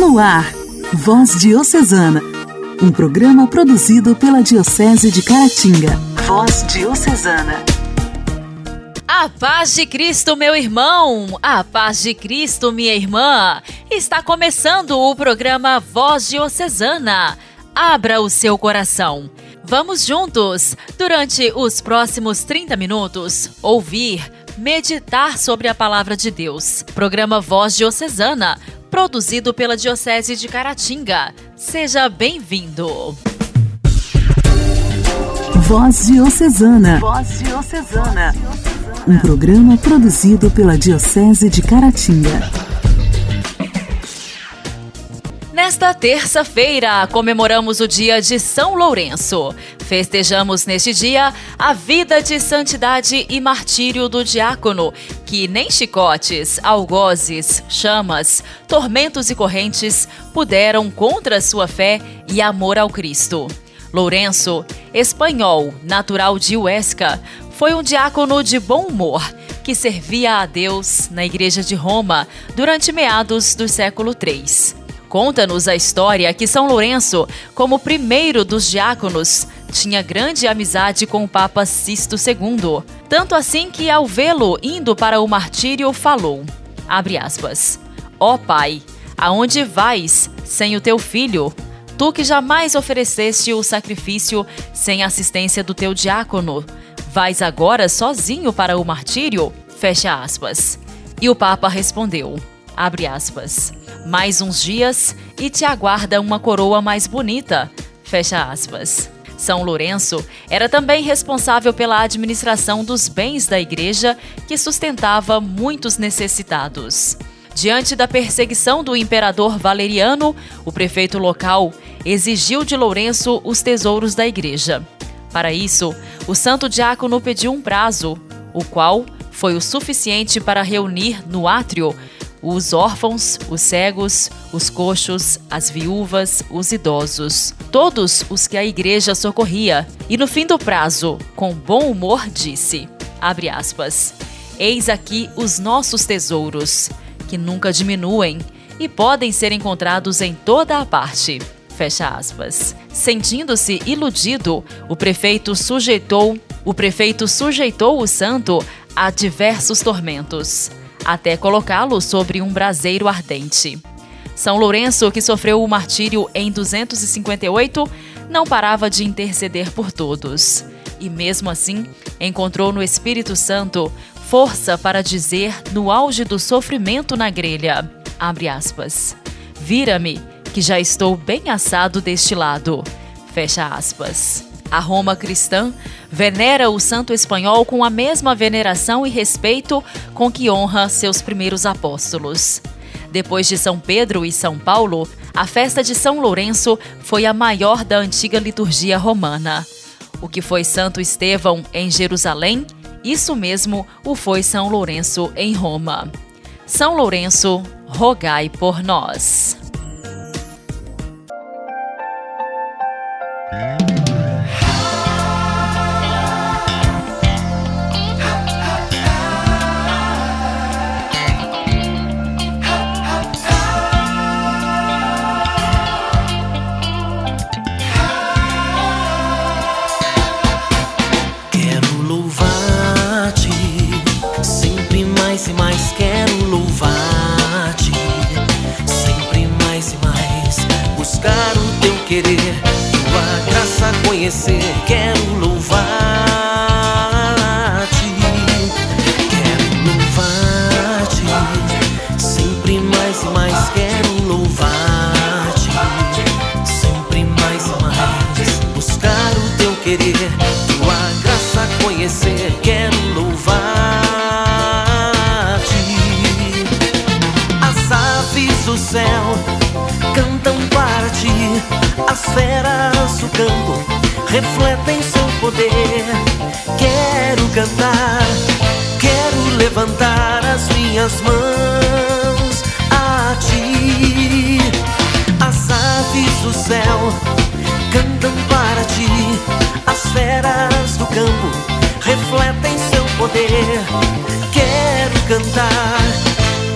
No ar, Voz Diocesana, um programa produzido pela Diocese de Caratinga. Voz Diocesana. A paz de Cristo, meu irmão! A paz de Cristo, minha irmã! Está começando o programa Voz Diocesana. Abra o seu coração. Vamos juntos, durante os próximos 30 minutos, ouvir, meditar sobre a palavra de Deus. Programa Voz Diocesana produzido pela Diocese de Caratinga. Seja bem-vindo. Voz Diocesana. Voz Diocesana. Um programa produzido pela Diocese de Caratinga. Nesta terça-feira, comemoramos o dia de São Lourenço. Festejamos neste dia a vida de santidade e martírio do diácono, que nem chicotes, algozes, chamas, tormentos e correntes puderam contra sua fé e amor ao Cristo. Lourenço, espanhol, natural de Huesca, foi um diácono de bom humor que servia a Deus na Igreja de Roma durante meados do século III. Conta-nos a história que São Lourenço, como primeiro dos diáconos, tinha grande amizade com o Papa Sisto II. Tanto assim que, ao vê-lo indo para o martírio, falou: abre aspas, Ó oh, Pai, aonde vais sem o teu filho? Tu que jamais ofereceste o sacrifício sem assistência do teu diácono, vais agora sozinho para o martírio? Fecha aspas. E o Papa respondeu: abre aspas, mais uns dias e te aguarda uma coroa mais bonita, fecha aspas. São Lourenço era também responsável pela administração dos bens da igreja, que sustentava muitos necessitados. Diante da perseguição do imperador Valeriano, o prefeito local exigiu de Lourenço os tesouros da igreja. Para isso, o santo diácono pediu um prazo, o qual foi o suficiente para reunir no átrio os órfãos, os cegos, os coxos, as viúvas, os idosos, todos os que a igreja socorria. E no fim do prazo, com bom humor, disse: abre aspas, Eis aqui os nossos tesouros, que nunca diminuem e podem ser encontrados em toda a parte. Fecha aspas. Sentindo-se iludido, o prefeito sujeitou, o prefeito sujeitou o santo a diversos tormentos até colocá-lo sobre um braseiro ardente. São Lourenço, que sofreu o martírio em 258, não parava de interceder por todos. E mesmo assim, encontrou no Espírito Santo força para dizer, no auge do sofrimento na grelha, abre aspas, vira-me, que já estou bem assado deste lado, fecha aspas. A Roma cristã venera o santo espanhol com a mesma veneração e respeito com que honra seus primeiros apóstolos. Depois de São Pedro e São Paulo, a festa de São Lourenço foi a maior da antiga liturgia romana. O que foi Santo Estevão em Jerusalém, isso mesmo o foi São Lourenço em Roma. São Lourenço, rogai por nós. Quero levantar as minhas mãos a ti. As aves do céu cantam para ti, as feras do campo refletem seu poder. Quero cantar,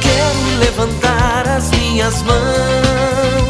quero levantar as minhas mãos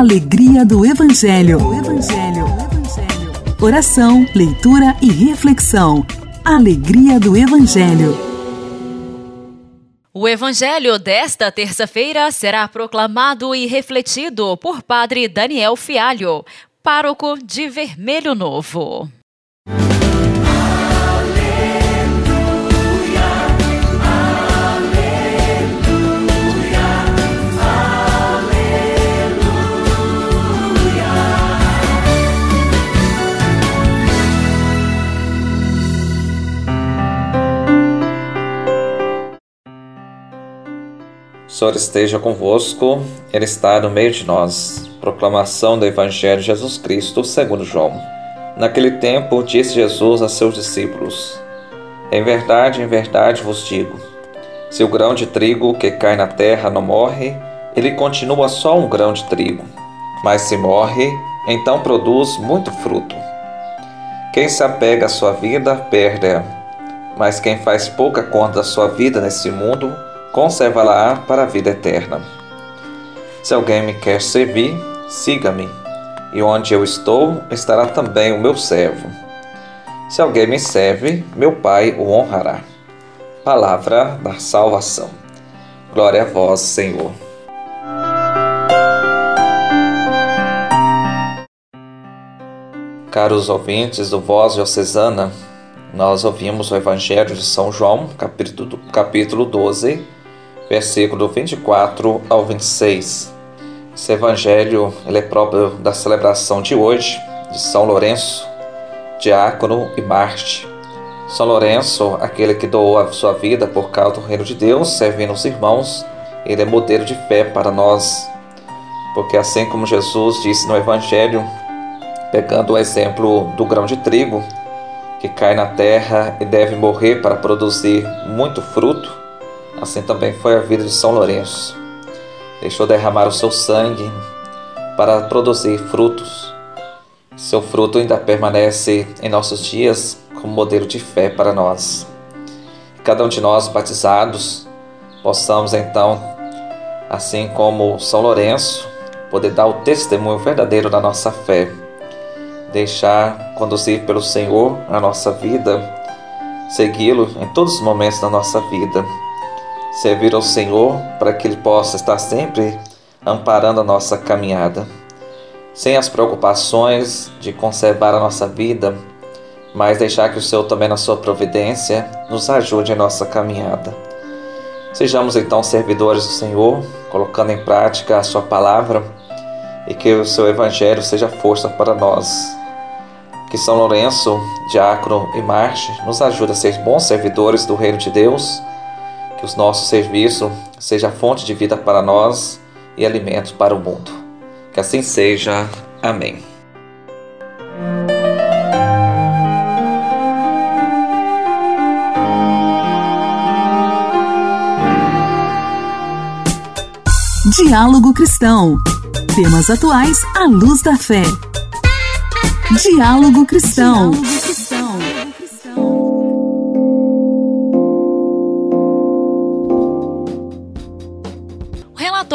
Alegria do Evangelho. Evangelho. Evangelho. Oração, leitura e reflexão. Alegria do Evangelho. O Evangelho desta terça-feira será proclamado e refletido por Padre Daniel Fialho, pároco de Vermelho Novo. Senhor esteja convosco, Ele está no meio de nós. Proclamação do Evangelho de Jesus Cristo segundo João. Naquele tempo disse Jesus a seus discípulos: Em verdade, em verdade vos digo, se o grão de trigo que cai na terra não morre, ele continua só um grão de trigo. Mas se morre, então produz muito fruto. Quem se apega à sua vida, perde-a. Mas quem faz pouca conta da sua vida nesse mundo, conserva-la para a vida eterna. Se alguém me quer servir, siga-me, e onde eu estou, estará também o meu servo. Se alguém me serve, meu Pai o honrará. Palavra da salvação. Glória a vós, Senhor. Caros ouvintes do Voz Diocesana, nós ouvimos o Evangelho de São João, capítulo, capítulo 12, versículo 24 ao 26. Esse evangelho ele é próprio da celebração de hoje de São Lourenço, diácono e Marte. São Lourenço, aquele que doou a sua vida por causa do reino de Deus, servindo os irmãos, ele é modelo de fé para nós. Porque assim como Jesus disse no evangelho, pegando o exemplo do grão de trigo, que cai na terra e deve morrer para produzir muito fruto, Assim também foi a vida de São Lourenço. Deixou derramar o seu sangue para produzir frutos. Seu fruto ainda permanece em nossos dias como modelo de fé para nós. Cada um de nós batizados possamos então, assim como São Lourenço, poder dar o testemunho verdadeiro da nossa fé, deixar conduzir pelo Senhor a nossa vida, segui-lo em todos os momentos da nossa vida servir ao Senhor para que Ele possa estar sempre amparando a nossa caminhada, sem as preocupações de conservar a nossa vida, mas deixar que o Senhor também na sua providência nos ajude em nossa caminhada. Sejamos então servidores do Senhor, colocando em prática a sua palavra e que o seu evangelho seja força para nós. Que São Lourenço, diácono e Marte nos ajude a ser bons servidores do reino de Deus que o nosso serviço seja fonte de vida para nós e alimento para o mundo. Que assim seja. Amém. Diálogo Cristão. Temas atuais à luz da fé. Diálogo Cristão. Diálogo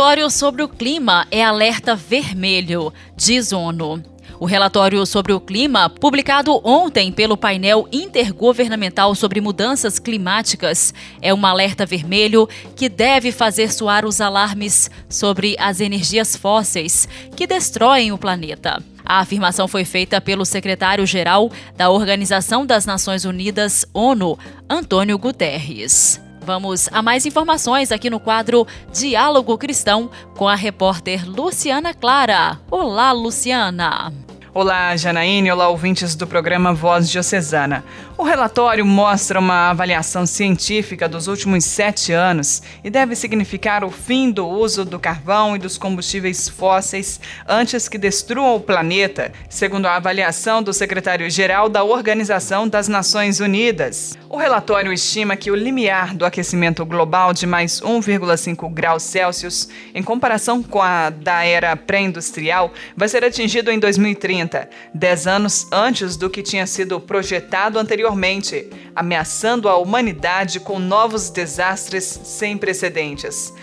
relatório sobre o clima é alerta vermelho, diz ONU. O relatório sobre o clima, publicado ontem pelo painel intergovernamental sobre mudanças climáticas, é um alerta vermelho que deve fazer soar os alarmes sobre as energias fósseis que destroem o planeta. A afirmação foi feita pelo secretário-geral da Organização das Nações Unidas, ONU, Antônio Guterres. Vamos a mais informações aqui no quadro Diálogo Cristão com a repórter Luciana Clara. Olá, Luciana. Olá, Janaíne. Olá, ouvintes do programa Voz Diocesana. O relatório mostra uma avaliação científica dos últimos sete anos e deve significar o fim do uso do carvão e dos combustíveis fósseis antes que destruam o planeta, segundo a avaliação do secretário-geral da Organização das Nações Unidas. O relatório estima que o limiar do aquecimento global de mais 1,5 graus Celsius, em comparação com a da era pré-industrial, vai ser atingido em 2030 2030, dez anos antes do que tinha sido projetado anteriormente, ameaçando a humanidade com novos desastres sem precedentes.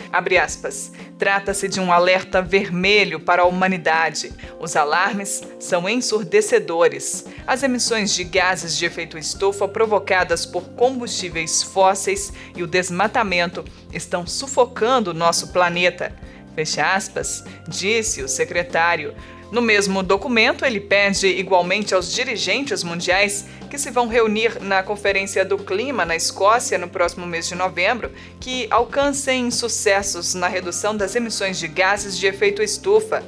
Trata-se de um alerta vermelho para a humanidade. Os alarmes são ensurdecedores. As emissões de gases de efeito estufa provocadas por combustíveis fósseis e o desmatamento estão sufocando nosso planeta. Fecha aspas, disse o secretário. No mesmo documento, ele pede igualmente aos dirigentes mundiais que se vão reunir na Conferência do Clima na Escócia no próximo mês de novembro que alcancem sucessos na redução das emissões de gases de efeito estufa.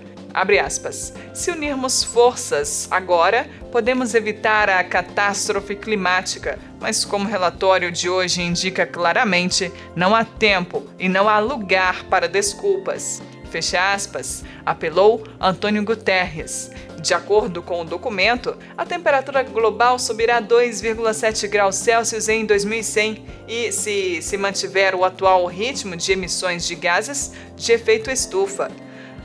Aspas. Se unirmos forças agora, podemos evitar a catástrofe climática, mas como o relatório de hoje indica claramente, não há tempo e não há lugar para desculpas. Fecha aspas, apelou Antônio Guterres. De acordo com o documento, a temperatura global subirá 2,7 graus Celsius em 2100 e, se se mantiver o atual ritmo de emissões de gases de efeito estufa,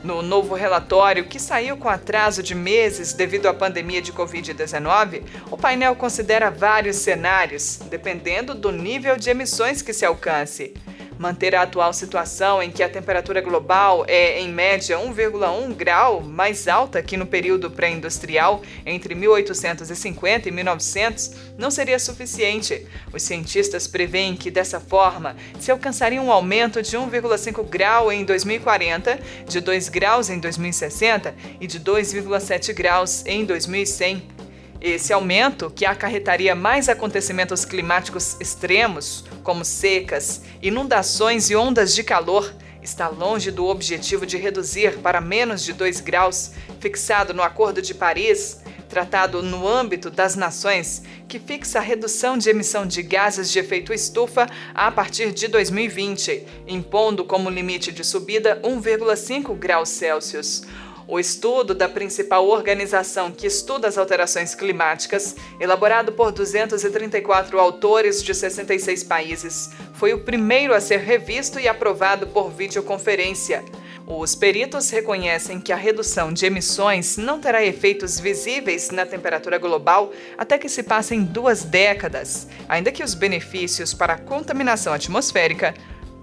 no novo relatório, que saiu com atraso de meses devido à pandemia de Covid-19, o painel considera vários cenários, dependendo do nível de emissões que se alcance manter a atual situação em que a temperatura global é, em média, 1,1 grau mais alta que no período pré-industrial, entre 1850 e 1900, não seria suficiente. Os cientistas preveem que, dessa forma, se alcançaria um aumento de 1,5 grau em 2040, de 2 graus em 2060 e de 2,7 graus em 2100. Esse aumento, que acarretaria mais acontecimentos climáticos extremos, como secas, inundações e ondas de calor, está longe do objetivo de reduzir para menos de 2 graus, fixado no Acordo de Paris, tratado no âmbito das nações, que fixa a redução de emissão de gases de efeito estufa a partir de 2020, impondo como limite de subida 1,5 graus Celsius. O estudo da principal organização que estuda as alterações climáticas, elaborado por 234 autores de 66 países, foi o primeiro a ser revisto e aprovado por videoconferência. Os peritos reconhecem que a redução de emissões não terá efeitos visíveis na temperatura global até que se passem duas décadas, ainda que os benefícios para a contaminação atmosférica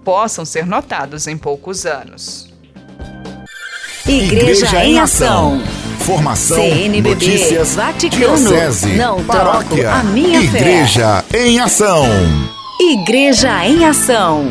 possam ser notados em poucos anos. Igreja, Igreja em Ação. Formação, CNBB, notícias, Vaticano, diocese, não paróquia, a minha Igreja fé. em Ação. Igreja em Ação.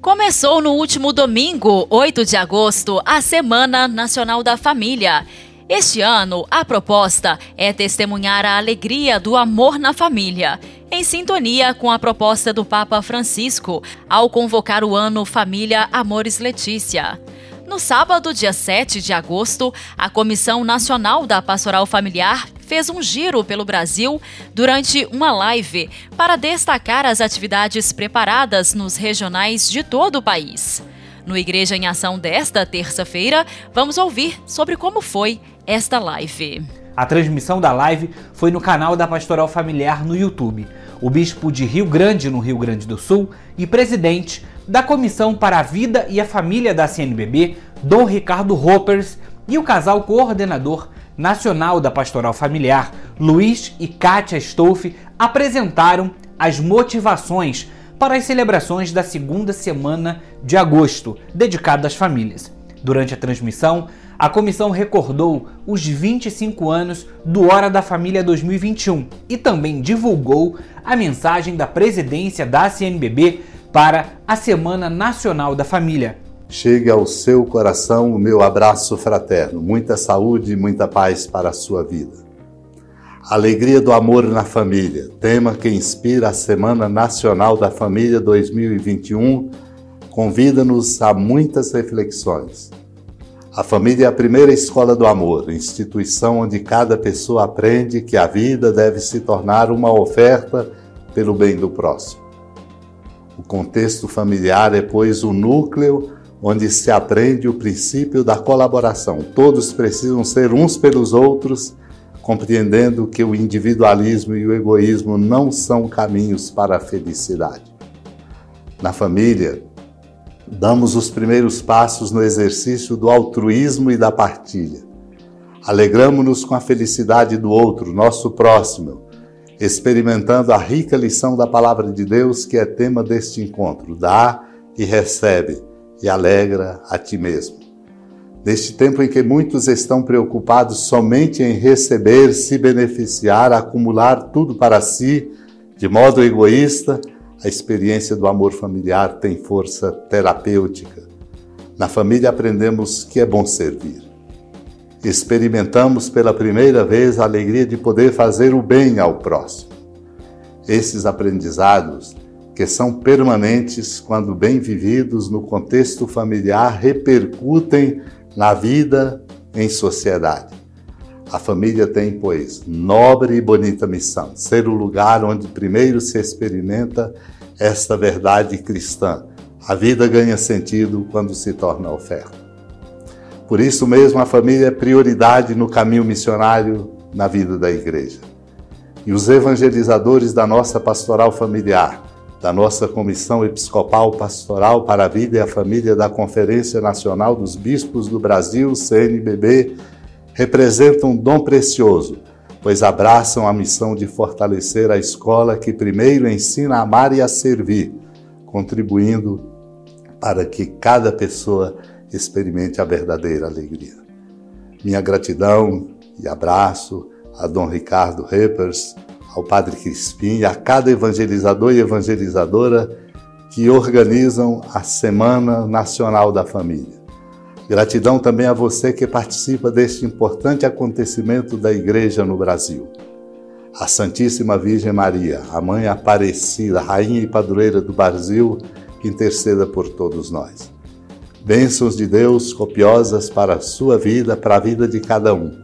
Começou no último domingo, 8 de agosto, a Semana Nacional da Família. Este ano, a proposta é testemunhar a alegria do amor na família em sintonia com a proposta do Papa Francisco ao convocar o ano Família Amores Letícia. No sábado, dia 7 de agosto, a Comissão Nacional da Pastoral Familiar fez um giro pelo Brasil durante uma live para destacar as atividades preparadas nos regionais de todo o país. No Igreja em Ação desta terça-feira, vamos ouvir sobre como foi esta live. A transmissão da live foi no canal da Pastoral Familiar no YouTube. O bispo de Rio Grande, no Rio Grande do Sul, e presidente da Comissão para a Vida e a Família da CNBB, Dom Ricardo Hoppers, e o casal coordenador nacional da Pastoral Familiar, Luiz e Kátia Stolfe, apresentaram as motivações para as celebrações da segunda semana de agosto, dedicada às famílias. Durante a transmissão, a comissão recordou os 25 anos do Hora da Família 2021 e também divulgou a mensagem da presidência da CNBB para a Semana Nacional da Família. Chegue ao seu coração o meu abraço fraterno, muita saúde e muita paz para a sua vida. Alegria do amor na família, tema que inspira a Semana Nacional da Família 2021, convida-nos a muitas reflexões. A família é a primeira escola do amor, instituição onde cada pessoa aprende que a vida deve se tornar uma oferta pelo bem do próximo. O contexto familiar é, pois, o núcleo onde se aprende o princípio da colaboração. Todos precisam ser uns pelos outros, compreendendo que o individualismo e o egoísmo não são caminhos para a felicidade. Na família, Damos os primeiros passos no exercício do altruísmo e da partilha. Alegramos-nos com a felicidade do outro, nosso próximo, experimentando a rica lição da palavra de Deus que é tema deste encontro. Dá e recebe e alegra a ti mesmo. Neste tempo em que muitos estão preocupados somente em receber, se beneficiar, acumular tudo para si, de modo egoísta, a experiência do amor familiar tem força terapêutica. Na família aprendemos que é bom servir. Experimentamos pela primeira vez a alegria de poder fazer o bem ao próximo. Esses aprendizados que são permanentes quando bem vividos no contexto familiar, repercutem na vida em sociedade. A família tem, pois, nobre e bonita missão: ser o lugar onde primeiro se experimenta esta verdade cristã. A vida ganha sentido quando se torna oferta. Por isso mesmo, a família é prioridade no caminho missionário na vida da igreja. E os evangelizadores da nossa pastoral familiar, da nossa Comissão Episcopal Pastoral para a Vida e a Família da Conferência Nacional dos Bispos do Brasil, CNBB, representam um dom precioso, pois abraçam a missão de fortalecer a escola que primeiro ensina a amar e a servir, contribuindo para que cada pessoa experimente a verdadeira alegria. Minha gratidão e abraço a Dom Ricardo Reppers, ao Padre Crispim e a cada evangelizador e evangelizadora que organizam a Semana Nacional da Família. Gratidão também a você que participa deste importante acontecimento da Igreja no Brasil. A Santíssima Virgem Maria, a Mãe Aparecida, Rainha e Padroeira do Brasil, que interceda por todos nós. Bênçãos de Deus copiosas para a sua vida, para a vida de cada um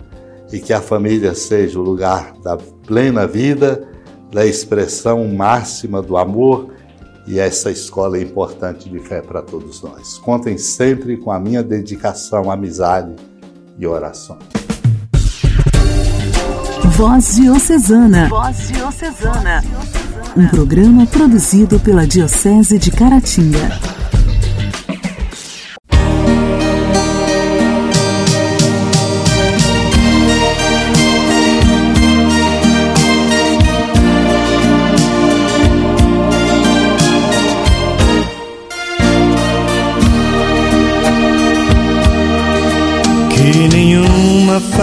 e que a família seja o lugar da plena vida, da expressão máxima do amor e essa escola é importante de fé para todos nós. Contem sempre com a minha dedicação, amizade e oração. Voz Diocesana. Voz Diocesana. Um programa produzido pela Diocese de Caratinga.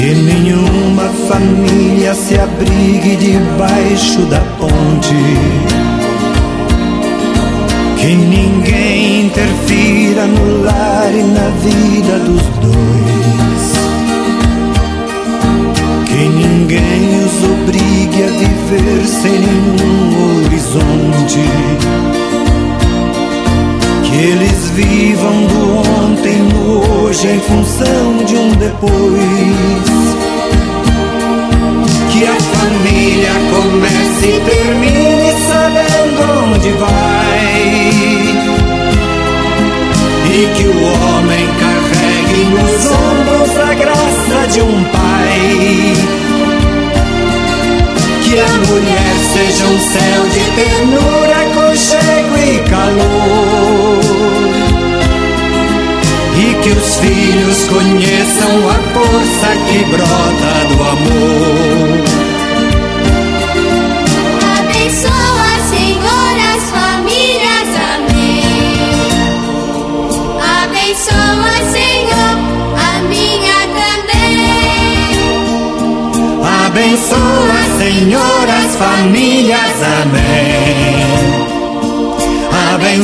que nenhuma família se abrigue debaixo da ponte.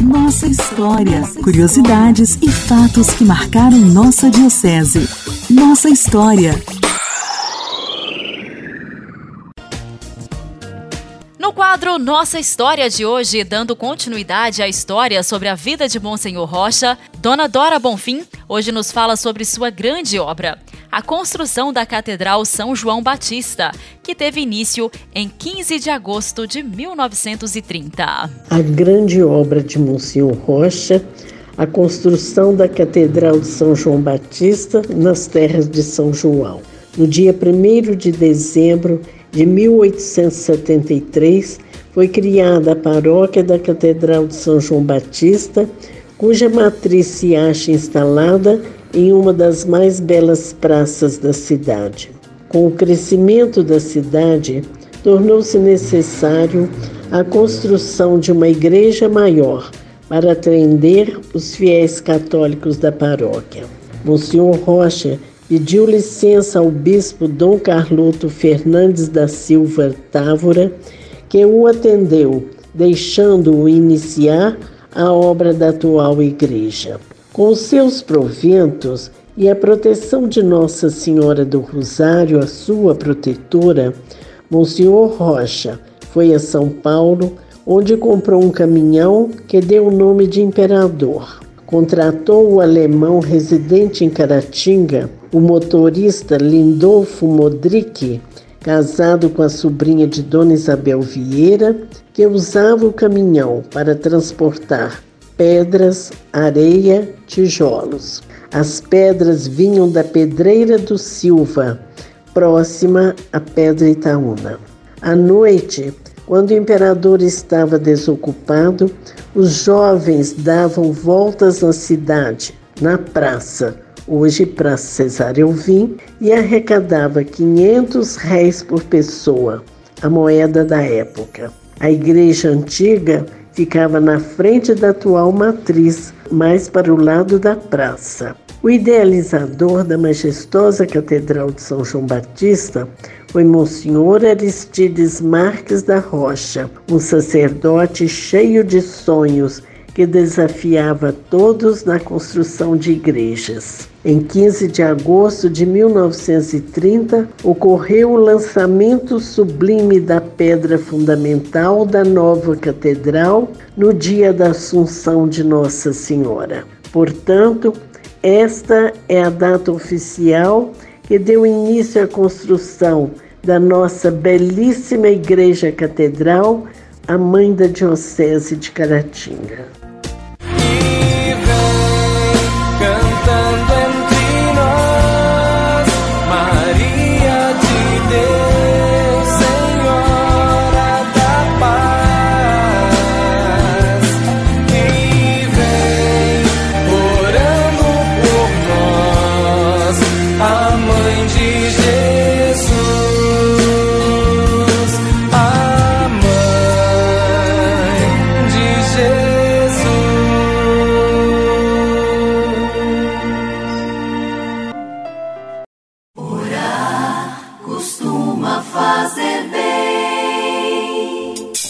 Nossa história. Curiosidades e fatos que marcaram nossa diocese. Nossa história. No quadro Nossa História de hoje, dando continuidade à história sobre a vida de Monsenhor Rocha, Dona Dora Bonfim hoje nos fala sobre sua grande obra, a construção da Catedral São João Batista, que teve início em 15 de agosto de 1930. A grande obra de Monsenhor Rocha, a construção da Catedral de São João Batista nas terras de São João. No dia 1 de dezembro de 1873, foi criada a paróquia da Catedral de São João Batista, cuja matriz se acha instalada em uma das mais belas praças da cidade. Com o crescimento da cidade, tornou-se necessário a construção de uma igreja maior para atender os fiéis católicos da paróquia. Monsenhor Rocha pediu licença ao bispo Dom Carloto Fernandes da Silva Távora, que o atendeu, deixando-o iniciar a obra da atual igreja. Com os seus proventos e a proteção de Nossa Senhora do Rosário, a sua protetora, Monsenhor Rocha foi a São Paulo, onde comprou um caminhão que deu o nome de Imperador. Contratou o alemão residente em Caratinga, o motorista Lindolfo Modric, casado com a sobrinha de Dona Isabel Vieira, que usava o caminhão para transportar pedras, areia, tijolos. As pedras vinham da Pedreira do Silva, próxima à Pedra Itaúna. À noite, quando o imperador estava desocupado, os jovens davam voltas na cidade, na praça, hoje Praça Cesário Alvim, e arrecadava 500 réis por pessoa, a moeda da época. A igreja antiga ficava na frente da atual matriz, mais para o lado da praça. O idealizador da majestosa Catedral de São João Batista foi Monsenhor Aristides Marques da Rocha, um sacerdote cheio de sonhos que desafiava todos na construção de igrejas. Em 15 de agosto de 1930, ocorreu o lançamento sublime da pedra fundamental da nova catedral no dia da Assunção de Nossa Senhora. Portanto, esta é a data oficial que deu início à construção da nossa belíssima Igreja Catedral, a mãe da Diocese de Caratinga.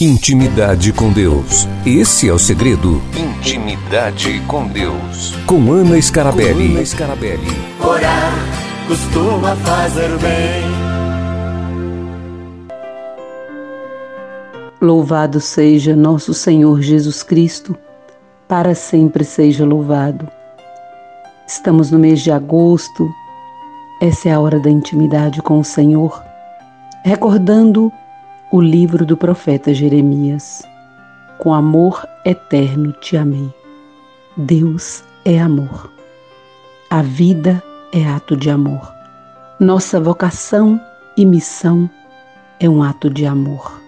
Intimidade com Deus. Esse é o segredo. Intimidade com Deus. Com Ana Scarabelli. Com Ana Scarabelli. Orar costuma fazer bem. Louvado seja nosso Senhor Jesus Cristo, para sempre seja louvado. Estamos no mês de agosto, essa é a hora da intimidade com o Senhor, recordando o livro do profeta Jeremias. Com amor eterno te amei. Deus é amor. A vida é ato de amor. Nossa vocação e missão é um ato de amor.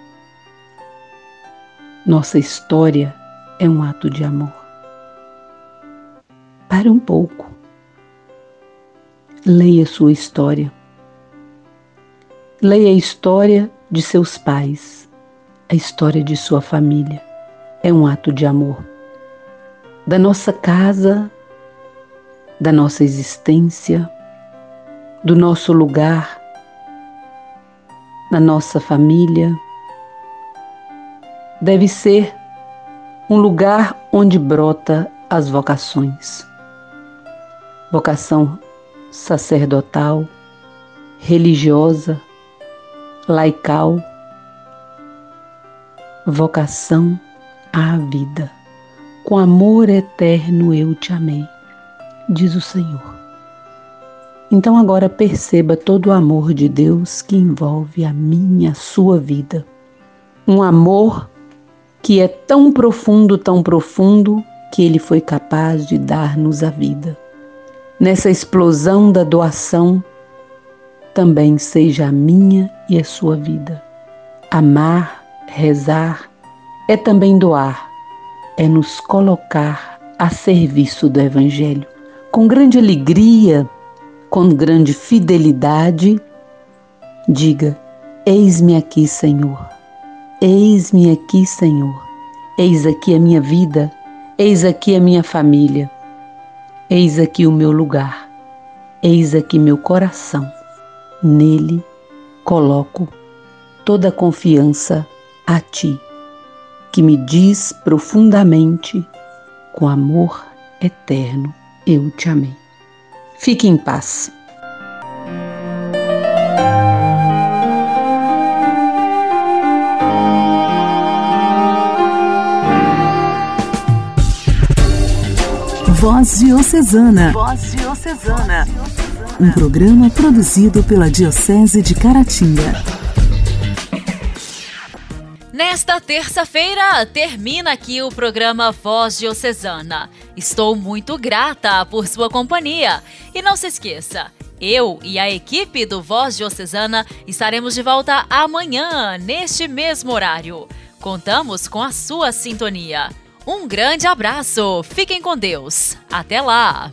Nossa história é um ato de amor. Pare um pouco. Leia sua história. Leia a história de seus pais, a história de sua família. É um ato de amor. Da nossa casa, da nossa existência, do nosso lugar, na nossa família. Deve ser um lugar onde brota as vocações. Vocação sacerdotal, religiosa, laical, vocação à vida. Com amor eterno eu te amei, diz o Senhor. Então agora perceba todo o amor de Deus que envolve a minha, a sua vida. Um amor que é tão profundo, tão profundo, que ele foi capaz de dar-nos a vida. Nessa explosão da doação, também seja a minha e a sua vida. Amar, rezar, é também doar, é nos colocar a serviço do Evangelho. Com grande alegria, com grande fidelidade, diga: Eis-me aqui, Senhor. Eis-me aqui, Senhor. Eis aqui a minha vida, eis aqui a minha família, eis aqui o meu lugar, eis aqui meu coração. Nele coloco toda a confiança a Ti, que me diz profundamente, com amor eterno, eu te amei. Fique em paz. Voz Diocesana. Voz Diocesana. Um programa produzido pela Diocese de Caratinga. Nesta terça-feira, termina aqui o programa Voz Diocesana. Estou muito grata por sua companhia. E não se esqueça, eu e a equipe do Voz Diocesana estaremos de volta amanhã, neste mesmo horário. Contamos com a sua sintonia. Um grande abraço, fiquem com Deus. Até lá!